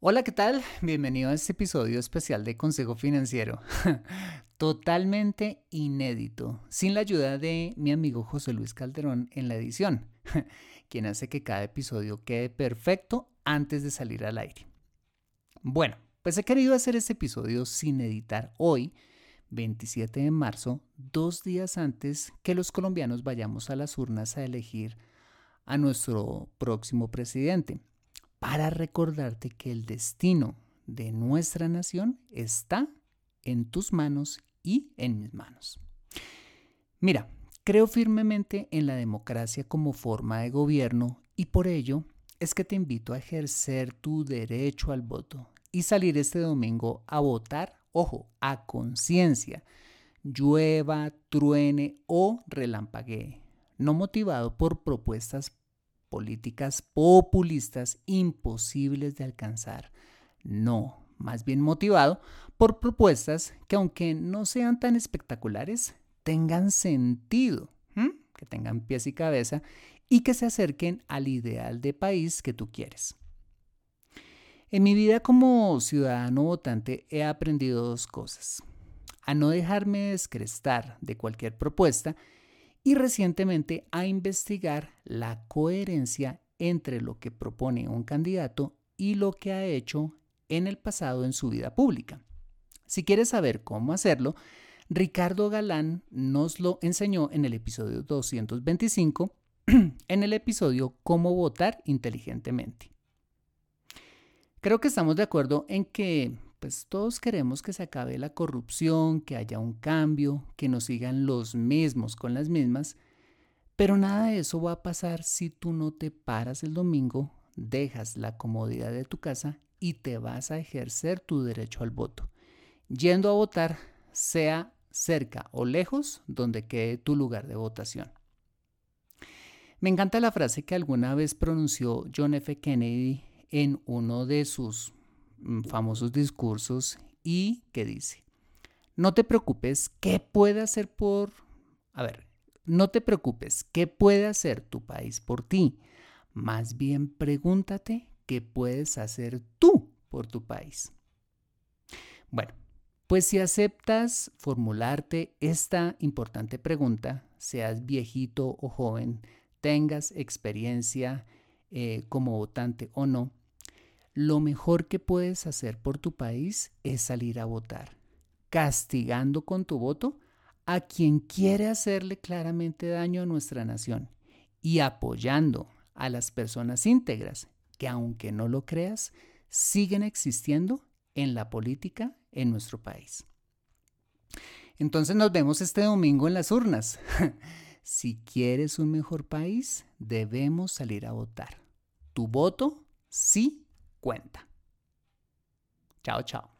Hola, ¿qué tal? Bienvenido a este episodio especial de Consejo Financiero. Totalmente inédito, sin la ayuda de mi amigo José Luis Calderón en la edición, quien hace que cada episodio quede perfecto antes de salir al aire. Bueno, pues he querido hacer este episodio sin editar hoy, 27 de marzo, dos días antes que los colombianos vayamos a las urnas a elegir a nuestro próximo presidente para recordarte que el destino de nuestra nación está en tus manos y en mis manos. Mira, creo firmemente en la democracia como forma de gobierno y por ello es que te invito a ejercer tu derecho al voto y salir este domingo a votar, ojo, a conciencia, llueva, truene o relampaguee, no motivado por propuestas políticas populistas imposibles de alcanzar. No, más bien motivado por propuestas que aunque no sean tan espectaculares, tengan sentido, que tengan pies y cabeza y que se acerquen al ideal de país que tú quieres. En mi vida como ciudadano votante he aprendido dos cosas. A no dejarme descrestar de cualquier propuesta y recientemente a investigar la coherencia entre lo que propone un candidato y lo que ha hecho en el pasado en su vida pública. Si quieres saber cómo hacerlo, Ricardo Galán nos lo enseñó en el episodio 225, en el episodio Cómo votar inteligentemente. Creo que estamos de acuerdo en que pues todos queremos que se acabe la corrupción, que haya un cambio, que nos sigan los mismos con las mismas, pero nada de eso va a pasar si tú no te paras el domingo, dejas la comodidad de tu casa y te vas a ejercer tu derecho al voto, yendo a votar, sea cerca o lejos donde quede tu lugar de votación. Me encanta la frase que alguna vez pronunció John F. Kennedy en uno de sus famosos discursos y que dice, no te preocupes, ¿qué puede hacer por... A ver, no te preocupes, ¿qué puede hacer tu país por ti? Más bien pregúntate qué puedes hacer tú por tu país. Bueno, pues si aceptas formularte esta importante pregunta, seas viejito o joven, tengas experiencia eh, como votante o no, lo mejor que puedes hacer por tu país es salir a votar, castigando con tu voto a quien quiere hacerle claramente daño a nuestra nación y apoyando a las personas íntegras que, aunque no lo creas, siguen existiendo en la política en nuestro país. Entonces nos vemos este domingo en las urnas. si quieres un mejor país, debemos salir a votar. Tu voto sí cuenta. Chao, chao.